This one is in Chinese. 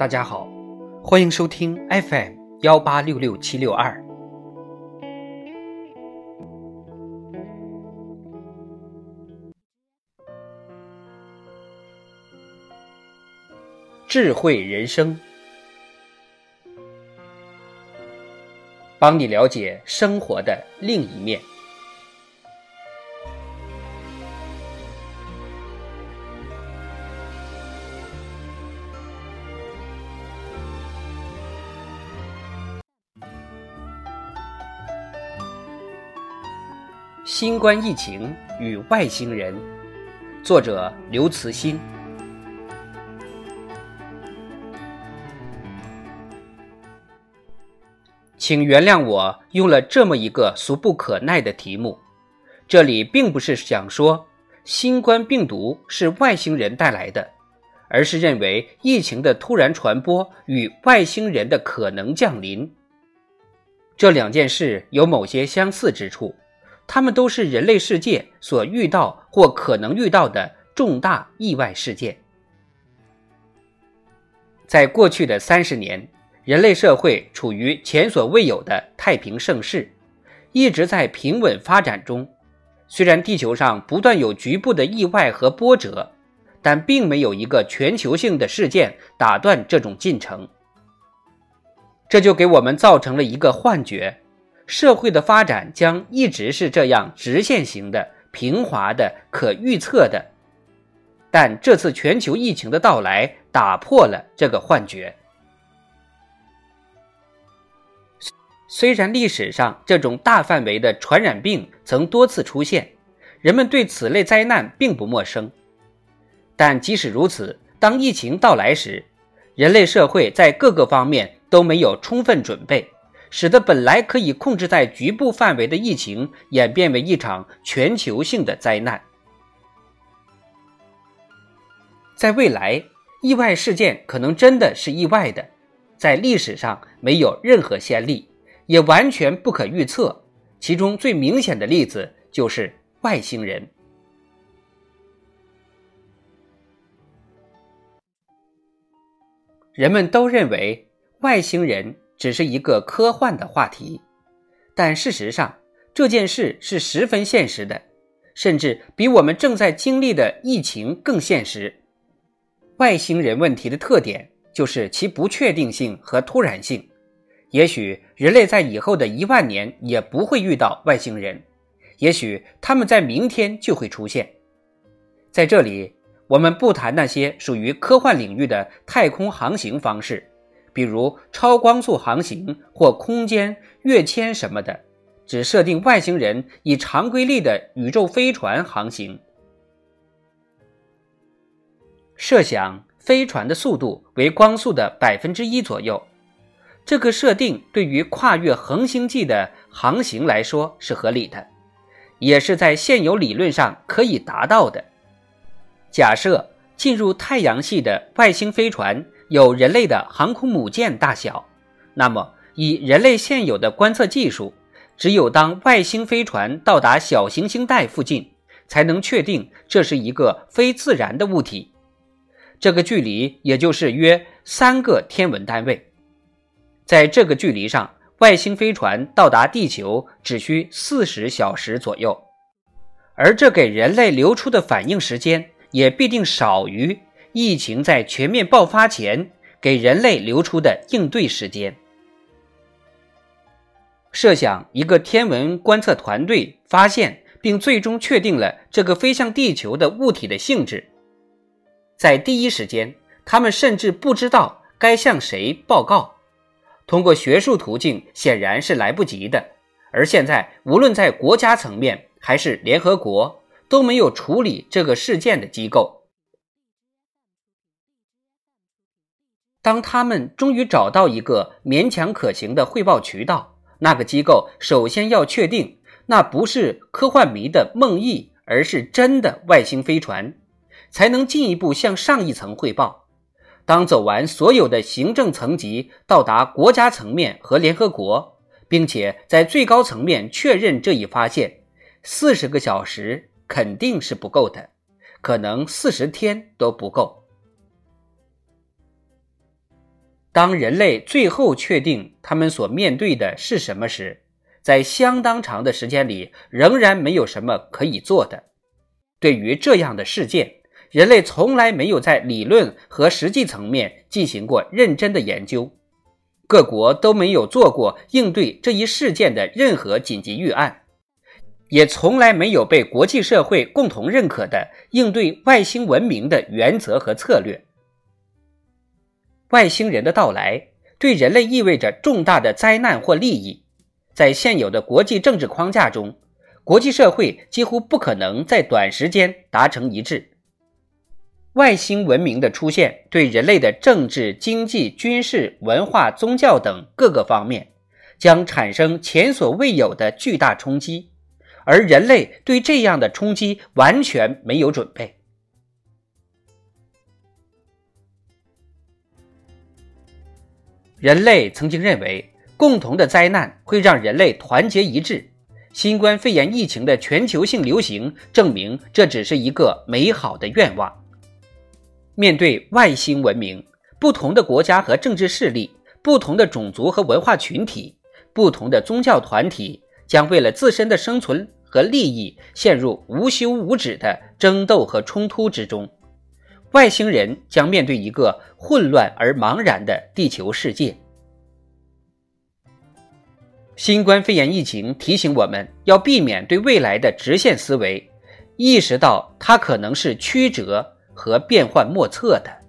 大家好，欢迎收听 FM 幺八六六七六二。智慧人生，帮你了解生活的另一面。新冠疫情与外星人，作者刘慈欣。请原谅我用了这么一个俗不可耐的题目。这里并不是想说新冠病毒是外星人带来的，而是认为疫情的突然传播与外星人的可能降临这两件事有某些相似之处。他们都是人类世界所遇到或可能遇到的重大意外事件。在过去的三十年，人类社会处于前所未有的太平盛世，一直在平稳发展中。虽然地球上不断有局部的意外和波折，但并没有一个全球性的事件打断这种进程。这就给我们造成了一个幻觉。社会的发展将一直是这样直线型的、平滑的、可预测的，但这次全球疫情的到来打破了这个幻觉。虽然历史上这种大范围的传染病曾多次出现，人们对此类灾难并不陌生，但即使如此，当疫情到来时，人类社会在各个方面都没有充分准备。使得本来可以控制在局部范围的疫情演变为一场全球性的灾难。在未来，意外事件可能真的是意外的，在历史上没有任何先例，也完全不可预测。其中最明显的例子就是外星人。人们都认为外星人。只是一个科幻的话题，但事实上这件事是十分现实的，甚至比我们正在经历的疫情更现实。外星人问题的特点就是其不确定性和突然性。也许人类在以后的一万年也不会遇到外星人，也许他们在明天就会出现。在这里，我们不谈那些属于科幻领域的太空航行方式。比如超光速航行或空间跃迁什么的，只设定外星人以常规力的宇宙飞船航行。设想飞船的速度为光速的百分之一左右，这个设定对于跨越恒星际的航行来说是合理的，也是在现有理论上可以达到的。假设进入太阳系的外星飞船。有人类的航空母舰大小，那么以人类现有的观测技术，只有当外星飞船到达小行星带附近，才能确定这是一个非自然的物体。这个距离也就是约三个天文单位，在这个距离上，外星飞船到达地球只需四十小时左右，而这给人类留出的反应时间也必定少于。疫情在全面爆发前给人类留出的应对时间。设想一个天文观测团队发现并最终确定了这个飞向地球的物体的性质，在第一时间，他们甚至不知道该向谁报告。通过学术途径显然是来不及的。而现在，无论在国家层面还是联合国，都没有处理这个事件的机构。当他们终于找到一个勉强可行的汇报渠道，那个机构首先要确定那不是科幻迷的梦呓，而是真的外星飞船，才能进一步向上一层汇报。当走完所有的行政层级，到达国家层面和联合国，并且在最高层面确认这一发现，四十个小时肯定是不够的，可能四十天都不够。当人类最后确定他们所面对的是什么时，在相当长的时间里，仍然没有什么可以做的。对于这样的事件，人类从来没有在理论和实际层面进行过认真的研究，各国都没有做过应对这一事件的任何紧急预案，也从来没有被国际社会共同认可的应对外星文明的原则和策略。外星人的到来对人类意味着重大的灾难或利益，在现有的国际政治框架中，国际社会几乎不可能在短时间达成一致。外星文明的出现对人类的政治、经济、军事、文化、宗教等各个方面将产生前所未有的巨大冲击，而人类对这样的冲击完全没有准备。人类曾经认为，共同的灾难会让人类团结一致。新冠肺炎疫情的全球性流行证明，这只是一个美好的愿望。面对外星文明，不同的国家和政治势力、不同的种族和文化群体、不同的宗教团体，将为了自身的生存和利益，陷入无休无止的争斗和冲突之中。外星人将面对一个混乱而茫然的地球世界。新冠肺炎疫情提醒我们要避免对未来的直线思维，意识到它可能是曲折和变幻莫测的。